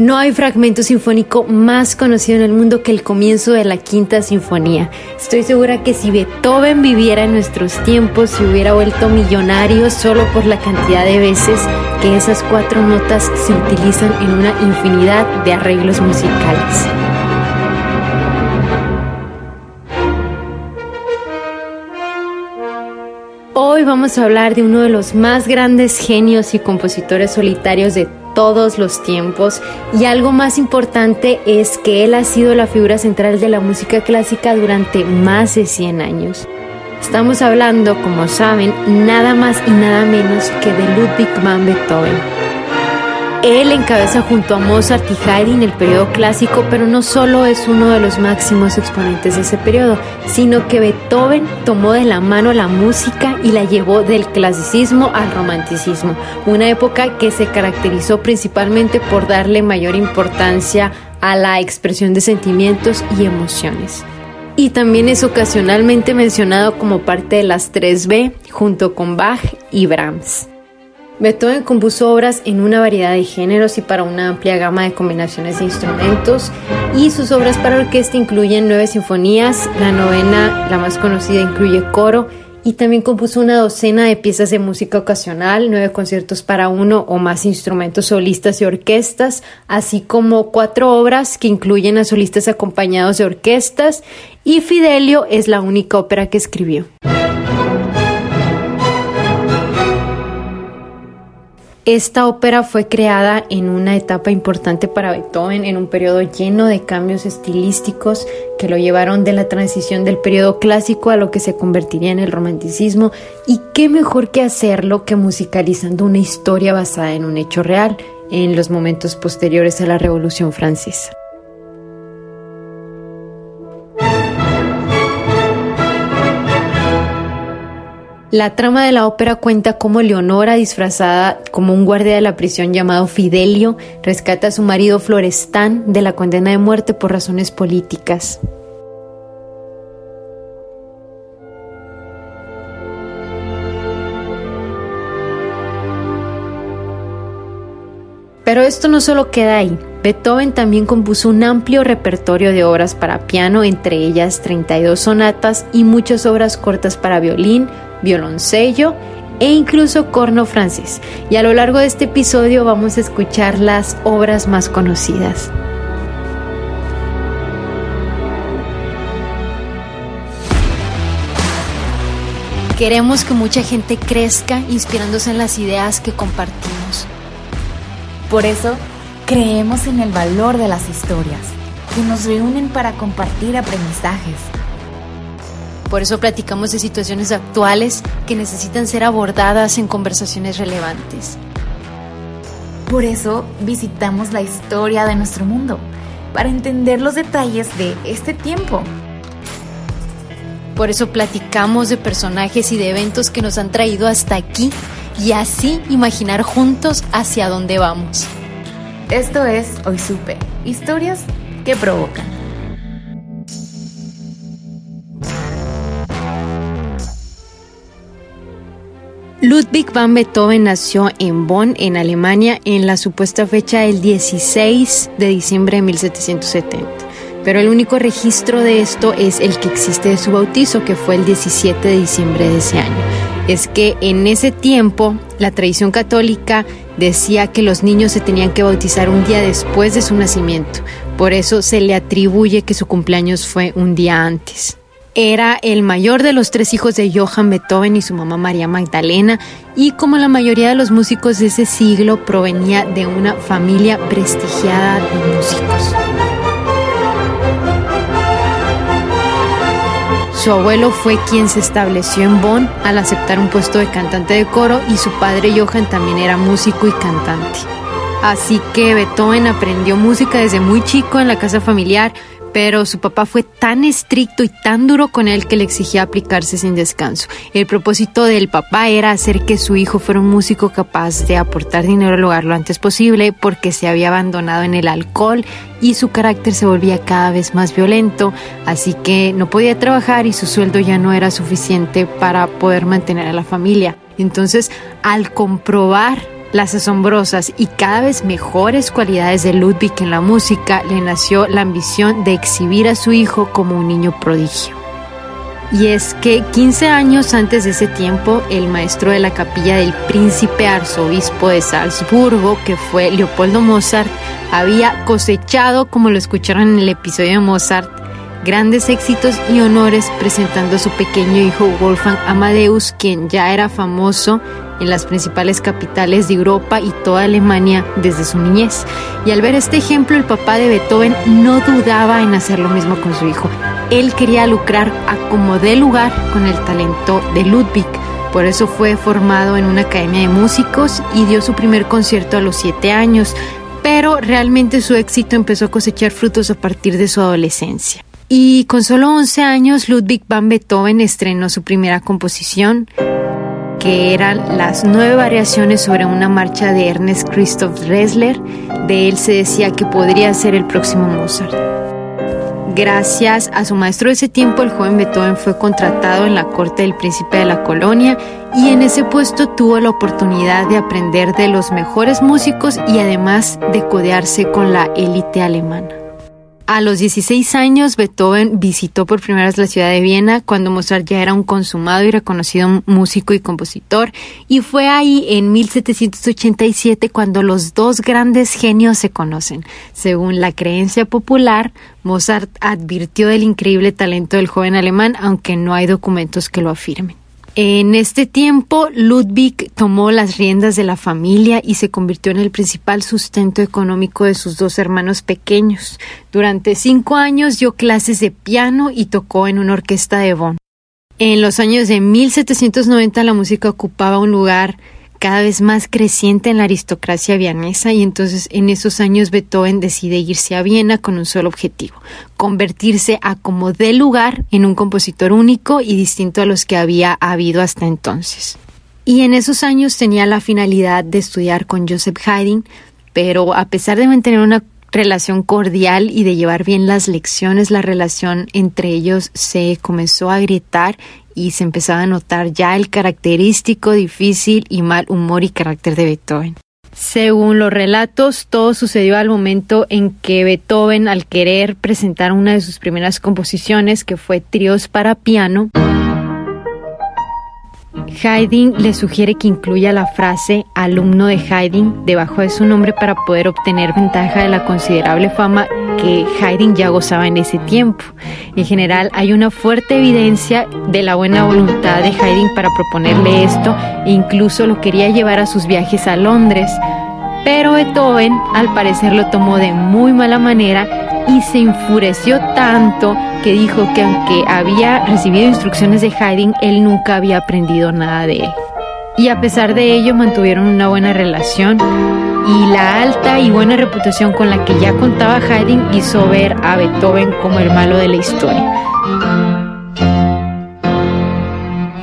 No hay fragmento sinfónico más conocido en el mundo que el comienzo de la Quinta Sinfonía. Estoy segura que si Beethoven viviera en nuestros tiempos, se hubiera vuelto millonario solo por la cantidad de veces que esas cuatro notas se utilizan en una infinidad de arreglos musicales. Hoy vamos a hablar de uno de los más grandes genios y compositores solitarios de todos los tiempos y algo más importante es que él ha sido la figura central de la música clásica durante más de 100 años. Estamos hablando, como saben, nada más y nada menos que de Ludwig van Beethoven. Él encabeza junto a Mozart y Haydn el periodo clásico, pero no solo es uno de los máximos exponentes de ese periodo, sino que Beethoven tomó de la mano la música y la llevó del clasicismo al romanticismo, una época que se caracterizó principalmente por darle mayor importancia a la expresión de sentimientos y emociones. Y también es ocasionalmente mencionado como parte de las 3B junto con Bach y Brahms. Beethoven compuso obras en una variedad de géneros y para una amplia gama de combinaciones de instrumentos y sus obras para orquesta incluyen nueve sinfonías, la novena, la más conocida, incluye coro y también compuso una docena de piezas de música ocasional, nueve conciertos para uno o más instrumentos solistas y orquestas, así como cuatro obras que incluyen a solistas acompañados de orquestas y Fidelio es la única ópera que escribió. Esta ópera fue creada en una etapa importante para Beethoven, en un periodo lleno de cambios estilísticos que lo llevaron de la transición del periodo clásico a lo que se convertiría en el romanticismo. Y qué mejor que hacerlo que musicalizando una historia basada en un hecho real en los momentos posteriores a la Revolución Francesa. La trama de la ópera cuenta cómo Leonora, disfrazada como un guardia de la prisión llamado Fidelio, rescata a su marido Florestán de la condena de muerte por razones políticas. Pero esto no solo queda ahí. Beethoven también compuso un amplio repertorio de obras para piano, entre ellas 32 sonatas y muchas obras cortas para violín, violoncello e incluso corno francés. Y a lo largo de este episodio vamos a escuchar las obras más conocidas. Queremos que mucha gente crezca inspirándose en las ideas que compartimos. Por eso, creemos en el valor de las historias, que nos reúnen para compartir aprendizajes por eso platicamos de situaciones actuales que necesitan ser abordadas en conversaciones relevantes. Por eso visitamos la historia de nuestro mundo, para entender los detalles de este tiempo. Por eso platicamos de personajes y de eventos que nos han traído hasta aquí y así imaginar juntos hacia dónde vamos. Esto es Hoy Supe, historias que provocan. Ludwig van Beethoven nació en Bonn, en Alemania, en la supuesta fecha del 16 de diciembre de 1770. Pero el único registro de esto es el que existe de su bautizo, que fue el 17 de diciembre de ese año. Es que en ese tiempo la tradición católica decía que los niños se tenían que bautizar un día después de su nacimiento. Por eso se le atribuye que su cumpleaños fue un día antes. Era el mayor de los tres hijos de Johann Beethoven y su mamá María Magdalena, y como la mayoría de los músicos de ese siglo provenía de una familia prestigiada de músicos. Su abuelo fue quien se estableció en Bonn al aceptar un puesto de cantante de coro y su padre Johann también era músico y cantante. Así que Beethoven aprendió música desde muy chico en la casa familiar, pero su papá fue tan estricto y tan duro con él que le exigía aplicarse sin descanso. El propósito del papá era hacer que su hijo fuera un músico capaz de aportar dinero al hogar lo antes posible porque se había abandonado en el alcohol y su carácter se volvía cada vez más violento, así que no podía trabajar y su sueldo ya no era suficiente para poder mantener a la familia. Entonces, al comprobar las asombrosas y cada vez mejores cualidades de Ludwig en la música, le nació la ambición de exhibir a su hijo como un niño prodigio. Y es que 15 años antes de ese tiempo, el maestro de la capilla del príncipe arzobispo de Salzburgo, que fue Leopoldo Mozart, había cosechado, como lo escucharon en el episodio de Mozart, grandes éxitos y honores presentando a su pequeño hijo Wolfgang Amadeus, quien ya era famoso en las principales capitales de Europa y toda Alemania desde su niñez. Y al ver este ejemplo, el papá de Beethoven no dudaba en hacer lo mismo con su hijo. Él quería lucrar a como dé lugar con el talento de Ludwig. Por eso fue formado en una academia de músicos y dio su primer concierto a los siete años, pero realmente su éxito empezó a cosechar frutos a partir de su adolescencia. Y con solo 11 años, Ludwig van Beethoven estrenó su primera composición, que eran las nueve variaciones sobre una marcha de Ernest Christoph Ressler. De él se decía que podría ser el próximo Mozart. Gracias a su maestro de ese tiempo, el joven Beethoven fue contratado en la corte del príncipe de la colonia y en ese puesto tuvo la oportunidad de aprender de los mejores músicos y además de codearse con la élite alemana. A los 16 años, Beethoven visitó por primera vez la ciudad de Viena cuando Mozart ya era un consumado y reconocido músico y compositor, y fue ahí en 1787 cuando los dos grandes genios se conocen. Según la creencia popular, Mozart advirtió del increíble talento del joven alemán, aunque no hay documentos que lo afirmen. En este tiempo, Ludwig tomó las riendas de la familia y se convirtió en el principal sustento económico de sus dos hermanos pequeños. Durante cinco años dio clases de piano y tocó en una orquesta de Bonn. En los años de 1790 la música ocupaba un lugar cada vez más creciente en la aristocracia vianesa y entonces en esos años Beethoven decide irse a Viena con un solo objetivo, convertirse a como de lugar en un compositor único y distinto a los que había habido hasta entonces. Y en esos años tenía la finalidad de estudiar con Joseph Haydn, pero a pesar de mantener una relación cordial y de llevar bien las lecciones, la relación entre ellos se comenzó a agrietar y se empezaba a notar ya el característico, difícil y mal humor y carácter de Beethoven. Según los relatos, todo sucedió al momento en que Beethoven, al querer presentar una de sus primeras composiciones, que fue Tríos para piano, Haydn le sugiere que incluya la frase alumno de Haydn debajo de su nombre para poder obtener ventaja de la considerable fama que Haydn ya gozaba en ese tiempo. En general, hay una fuerte evidencia de la buena voluntad de Haydn para proponerle esto e incluso lo quería llevar a sus viajes a Londres. Pero Beethoven, al parecer, lo tomó de muy mala manera y se enfureció tanto que dijo que aunque había recibido instrucciones de Haydn, él nunca había aprendido nada de él. Y a pesar de ello mantuvieron una buena relación y la alta y buena reputación con la que ya contaba Haydn hizo ver a Beethoven como el malo de la historia.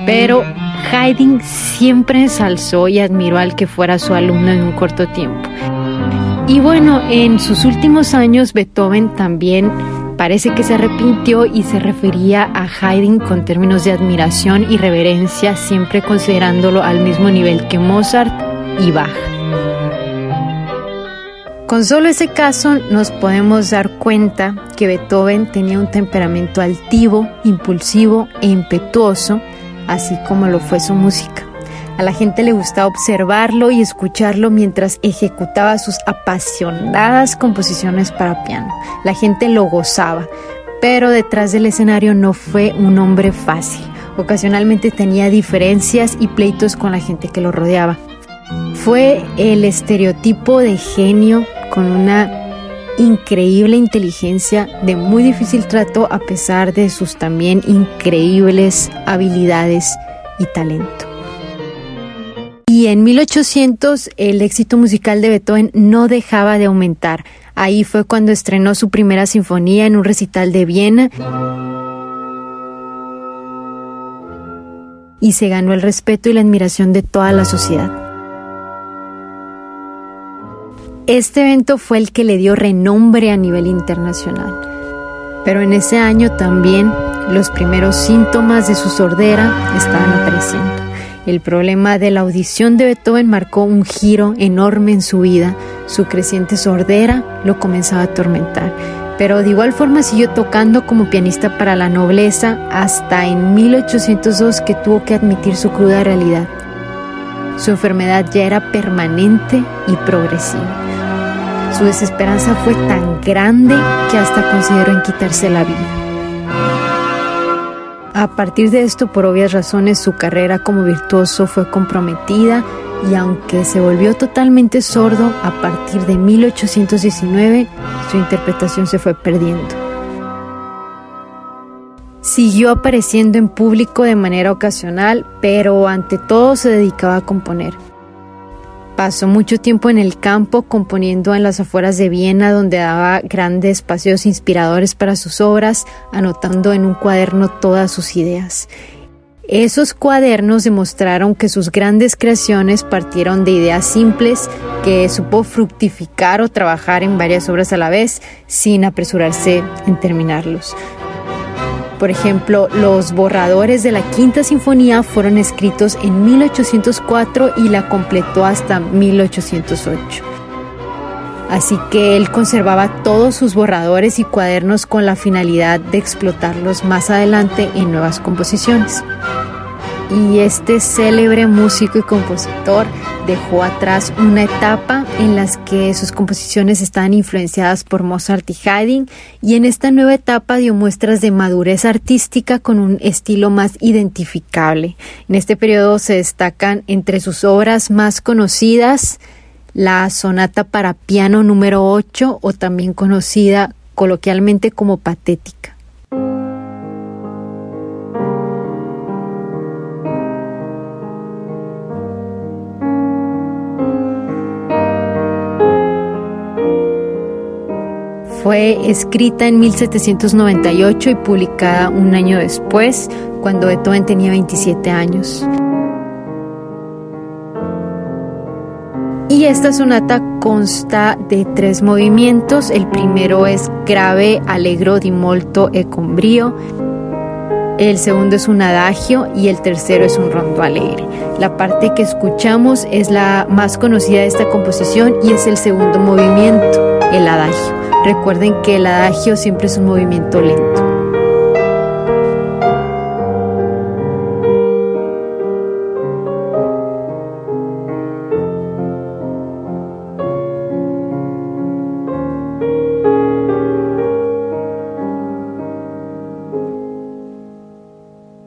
Pero Haydn siempre ensalzó y admiró al que fuera su alumno en un corto tiempo. Y bueno, en sus últimos años Beethoven también parece que se arrepintió y se refería a Haydn con términos de admiración y reverencia, siempre considerándolo al mismo nivel que Mozart y Bach. Con solo ese caso nos podemos dar cuenta que Beethoven tenía un temperamento altivo, impulsivo e impetuoso, así como lo fue su música. A la gente le gustaba observarlo y escucharlo mientras ejecutaba sus apasionadas composiciones para piano. La gente lo gozaba, pero detrás del escenario no fue un hombre fácil. Ocasionalmente tenía diferencias y pleitos con la gente que lo rodeaba. Fue el estereotipo de genio con una increíble inteligencia, de muy difícil trato a pesar de sus también increíbles habilidades y talento. Y en 1800 el éxito musical de Beethoven no dejaba de aumentar. Ahí fue cuando estrenó su primera sinfonía en un recital de Viena y se ganó el respeto y la admiración de toda la sociedad. Este evento fue el que le dio renombre a nivel internacional. Pero en ese año también los primeros síntomas de su sordera estaban apareciendo. El problema de la audición de Beethoven marcó un giro enorme en su vida. Su creciente sordera lo comenzaba a atormentar pero de igual forma siguió tocando como pianista para la nobleza hasta en 1802 que tuvo que admitir su cruda realidad. Su enfermedad ya era permanente y progresiva. Su desesperanza fue tan grande que hasta consideró en quitarse la vida. A partir de esto, por obvias razones, su carrera como virtuoso fue comprometida y aunque se volvió totalmente sordo a partir de 1819, su interpretación se fue perdiendo. Siguió apareciendo en público de manera ocasional, pero ante todo se dedicaba a componer. Pasó mucho tiempo en el campo componiendo en las afueras de Viena, donde daba grandes paseos inspiradores para sus obras, anotando en un cuaderno todas sus ideas. Esos cuadernos demostraron que sus grandes creaciones partieron de ideas simples que supo fructificar o trabajar en varias obras a la vez sin apresurarse en terminarlos. Por ejemplo, los borradores de la Quinta Sinfonía fueron escritos en 1804 y la completó hasta 1808. Así que él conservaba todos sus borradores y cuadernos con la finalidad de explotarlos más adelante en nuevas composiciones. Y este célebre músico y compositor dejó atrás una etapa en la que sus composiciones estaban influenciadas por Mozart y Haydn y en esta nueva etapa dio muestras de madurez artística con un estilo más identificable. En este periodo se destacan entre sus obras más conocidas la sonata para piano número 8 o también conocida coloquialmente como patética. Fue escrita en 1798 y publicada un año después, cuando Beethoven tenía 27 años. Y esta sonata consta de tres movimientos. El primero es grave, allegro di molto e con brio. El segundo es un adagio y el tercero es un rondo alegre. La parte que escuchamos es la más conocida de esta composición y es el segundo movimiento, el adagio. Recuerden que el adagio siempre es un movimiento lento.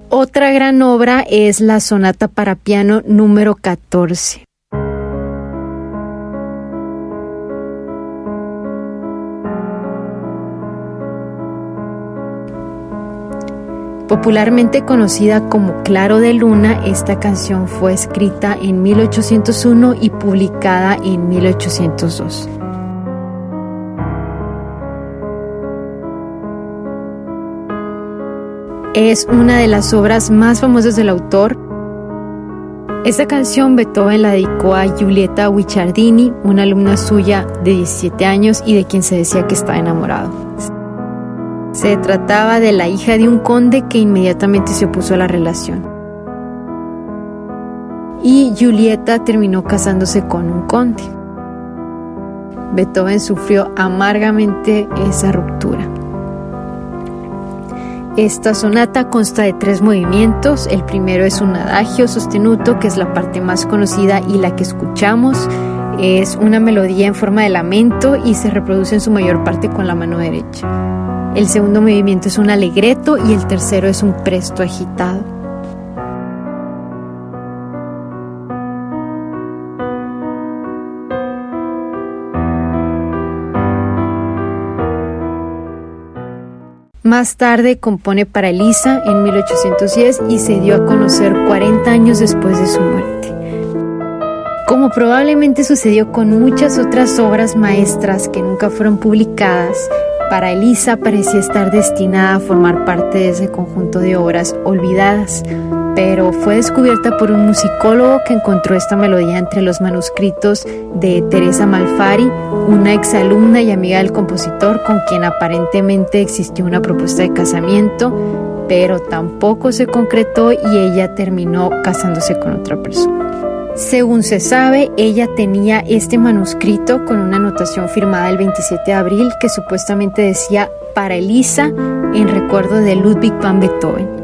Otra gran obra es la sonata para piano número 14. Popularmente conocida como Claro de Luna, esta canción fue escrita en 1801 y publicada en 1802. Es una de las obras más famosas del autor. Esta canción Beethoven la dedicó a Giulietta Guicciardini, una alumna suya de 17 años y de quien se decía que estaba enamorado. Se trataba de la hija de un conde que inmediatamente se opuso a la relación. Y Julieta terminó casándose con un conde. Beethoven sufrió amargamente esa ruptura. Esta sonata consta de tres movimientos. El primero es un adagio sostenuto, que es la parte más conocida y la que escuchamos. Es una melodía en forma de lamento y se reproduce en su mayor parte con la mano derecha. El segundo movimiento es un alegreto y el tercero es un presto agitado. Más tarde compone para Elisa en 1810 y se dio a conocer 40 años después de su muerte. Como probablemente sucedió con muchas otras obras maestras que nunca fueron publicadas, para Elisa parecía estar destinada a formar parte de ese conjunto de obras olvidadas, pero fue descubierta por un musicólogo que encontró esta melodía entre los manuscritos de Teresa Malfari, una exalumna y amiga del compositor con quien aparentemente existió una propuesta de casamiento, pero tampoco se concretó y ella terminó casándose con otra persona. Según se sabe, ella tenía este manuscrito con una anotación firmada el 27 de abril que supuestamente decía para Elisa en recuerdo de Ludwig van Beethoven.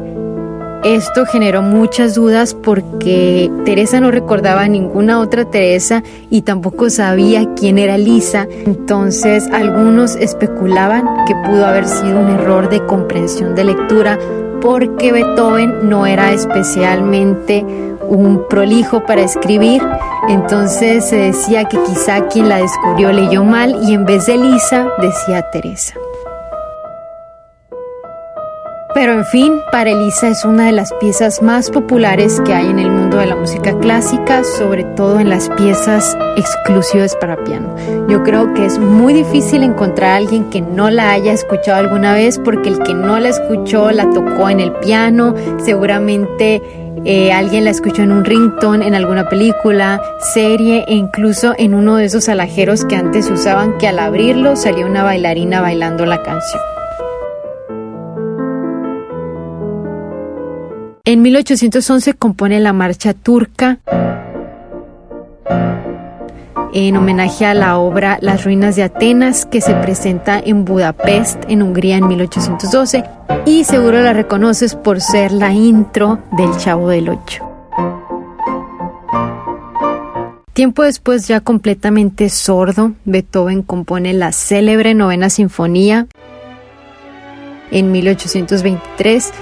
Esto generó muchas dudas porque Teresa no recordaba ninguna otra Teresa y tampoco sabía quién era Lisa. Entonces algunos especulaban que pudo haber sido un error de comprensión de lectura porque Beethoven no era especialmente un prolijo para escribir. Entonces se decía que quizá quien la descubrió leyó mal y en vez de Lisa decía Teresa. Pero en fin, para Elisa es una de las piezas más populares que hay en el mundo de la música clásica, sobre todo en las piezas exclusivas para piano. Yo creo que es muy difícil encontrar a alguien que no la haya escuchado alguna vez, porque el que no la escuchó la tocó en el piano, seguramente eh, alguien la escuchó en un ringtone, en alguna película, serie e incluso en uno de esos alajeros que antes usaban que al abrirlo salía una bailarina bailando la canción. En 1811 compone la marcha turca en homenaje a la obra Las ruinas de Atenas que se presenta en Budapest, en Hungría, en 1812 y seguro la reconoces por ser la intro del Chavo del Ocho. Tiempo después, ya completamente sordo, Beethoven compone la célebre novena sinfonía en 1823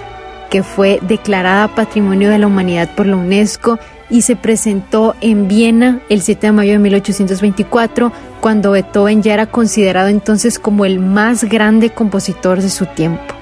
que fue declarada Patrimonio de la Humanidad por la UNESCO y se presentó en Viena el 7 de mayo de 1824, cuando Beethoven ya era considerado entonces como el más grande compositor de su tiempo.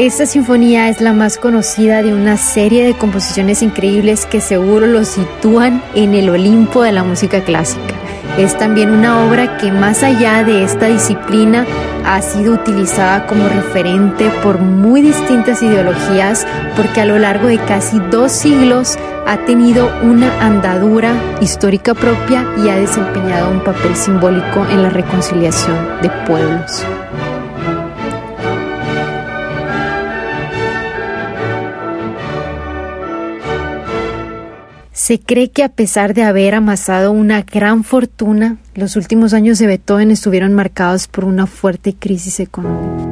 Esta sinfonía es la más conocida de una serie de composiciones increíbles que seguro lo sitúan en el Olimpo de la música clásica. Es también una obra que más allá de esta disciplina ha sido utilizada como referente por muy distintas ideologías porque a lo largo de casi dos siglos ha tenido una andadura histórica propia y ha desempeñado un papel simbólico en la reconciliación de pueblos. Se cree que a pesar de haber amasado una gran fortuna, los últimos años de Beethoven estuvieron marcados por una fuerte crisis económica.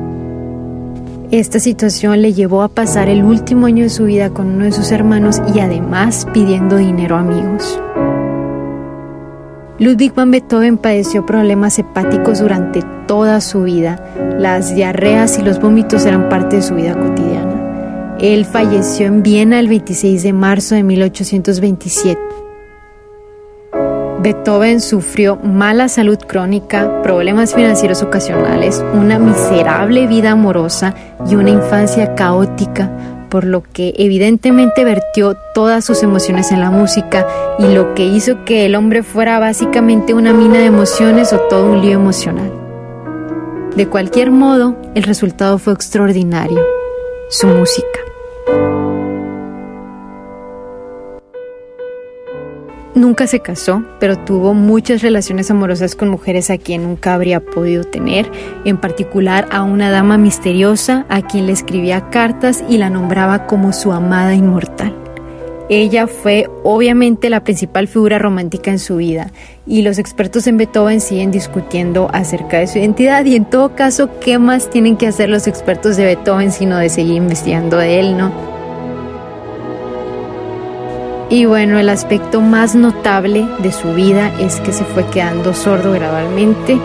Esta situación le llevó a pasar el último año de su vida con uno de sus hermanos y además pidiendo dinero a amigos. Ludwig van Beethoven padeció problemas hepáticos durante toda su vida. Las diarreas y los vómitos eran parte de su vida cotidiana. Él falleció en Viena el 26 de marzo de 1827. Beethoven sufrió mala salud crónica, problemas financieros ocasionales, una miserable vida amorosa y una infancia caótica, por lo que evidentemente vertió todas sus emociones en la música y lo que hizo que el hombre fuera básicamente una mina de emociones o todo un lío emocional. De cualquier modo, el resultado fue extraordinario, su música. Nunca se casó, pero tuvo muchas relaciones amorosas con mujeres a quien nunca habría podido tener, en particular a una dama misteriosa a quien le escribía cartas y la nombraba como su amada inmortal. Ella fue obviamente la principal figura romántica en su vida y los expertos en Beethoven siguen discutiendo acerca de su identidad y en todo caso, ¿qué más tienen que hacer los expertos de Beethoven sino de seguir investigando de él, no? Y bueno, el aspecto más notable de su vida es que se fue quedando sordo gradualmente.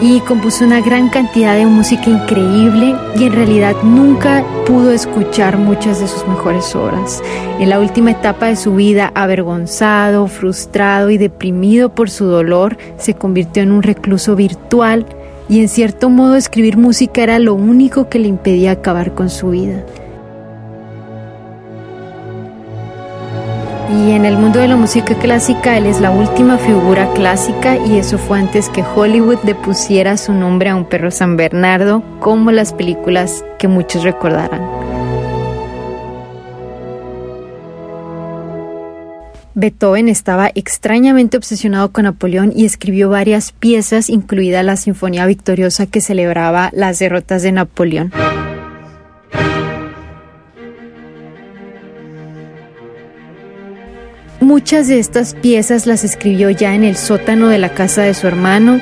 Y compuso una gran cantidad de música increíble y en realidad nunca pudo escuchar muchas de sus mejores obras. En la última etapa de su vida, avergonzado, frustrado y deprimido por su dolor, se convirtió en un recluso virtual y en cierto modo escribir música era lo único que le impedía acabar con su vida. Y en el mundo de la música clásica, él es la última figura clásica y eso fue antes que Hollywood le pusiera su nombre a un perro San Bernardo, como las películas que muchos recordarán. Beethoven estaba extrañamente obsesionado con Napoleón y escribió varias piezas, incluida la Sinfonía Victoriosa que celebraba las derrotas de Napoleón. Muchas de estas piezas las escribió ya en el sótano de la casa de su hermano.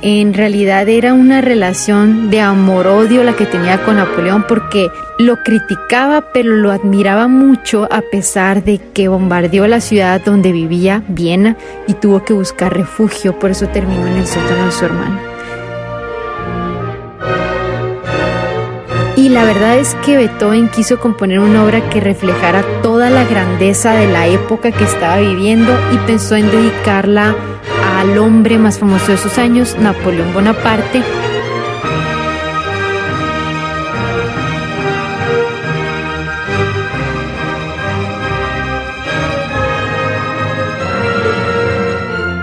En realidad era una relación de amor-odio la que tenía con Napoleón porque lo criticaba pero lo admiraba mucho a pesar de que bombardeó la ciudad donde vivía, Viena, y tuvo que buscar refugio, por eso terminó en el sótano de su hermano. Y la verdad es que Beethoven quiso componer una obra que reflejara toda la grandeza de la época que estaba viviendo y pensó en dedicarla al hombre más famoso de sus años, Napoleón Bonaparte,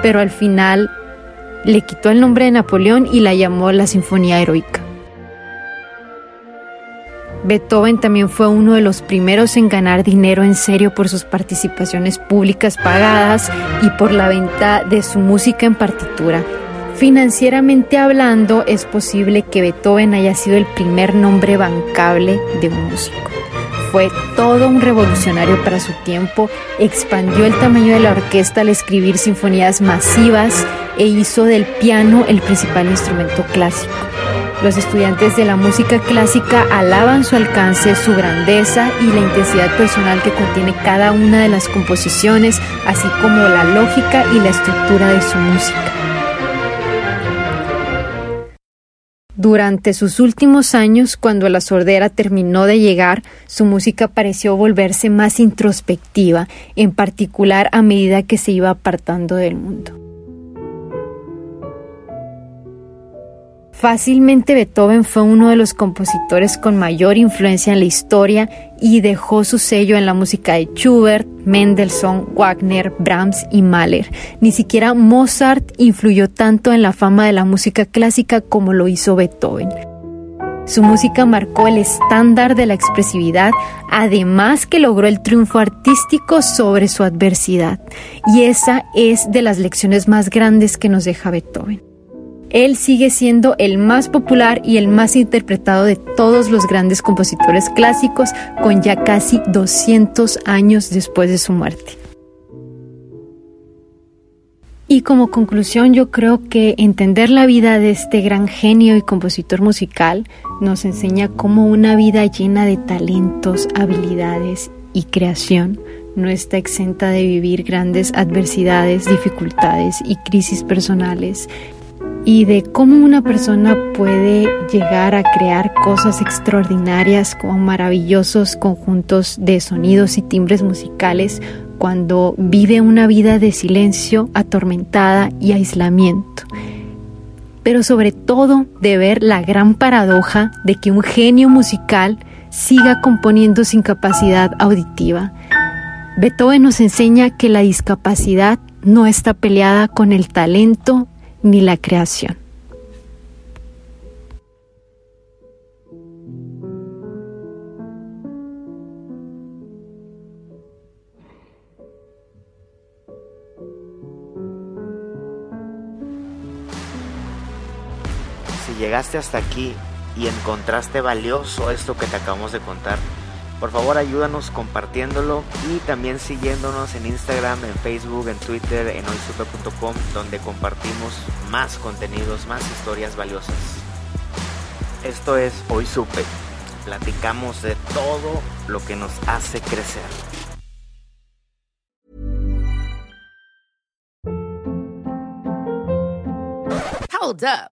pero al final le quitó el nombre de Napoleón y la llamó la Sinfonía Heroica. Beethoven también fue uno de los primeros en ganar dinero en serio por sus participaciones públicas pagadas y por la venta de su música en partitura. Financieramente hablando, es posible que Beethoven haya sido el primer nombre bancable de un músico. Fue todo un revolucionario para su tiempo, expandió el tamaño de la orquesta al escribir sinfonías masivas e hizo del piano el principal instrumento clásico. Los estudiantes de la música clásica alaban su alcance, su grandeza y la intensidad personal que contiene cada una de las composiciones, así como la lógica y la estructura de su música. Durante sus últimos años, cuando la sordera terminó de llegar, su música pareció volverse más introspectiva, en particular a medida que se iba apartando del mundo. Fácilmente Beethoven fue uno de los compositores con mayor influencia en la historia y dejó su sello en la música de Schubert, Mendelssohn, Wagner, Brahms y Mahler. Ni siquiera Mozart influyó tanto en la fama de la música clásica como lo hizo Beethoven. Su música marcó el estándar de la expresividad, además que logró el triunfo artístico sobre su adversidad. Y esa es de las lecciones más grandes que nos deja Beethoven. Él sigue siendo el más popular y el más interpretado de todos los grandes compositores clásicos, con ya casi 200 años después de su muerte. Y como conclusión yo creo que entender la vida de este gran genio y compositor musical nos enseña cómo una vida llena de talentos, habilidades y creación no está exenta de vivir grandes adversidades, dificultades y crisis personales y de cómo una persona puede llegar a crear cosas extraordinarias como maravillosos conjuntos de sonidos y timbres musicales cuando vive una vida de silencio, atormentada y aislamiento. Pero sobre todo de ver la gran paradoja de que un genio musical siga componiendo sin capacidad auditiva. Beethoven nos enseña que la discapacidad no está peleada con el talento ni la creación. Si llegaste hasta aquí y encontraste valioso esto que te acabamos de contar, por favor ayúdanos compartiéndolo y también siguiéndonos en Instagram, en Facebook, en Twitter, en hoysupe.com donde compartimos más contenidos, más historias valiosas. Esto es Hoy Supe. Platicamos de todo lo que nos hace crecer. Hold up.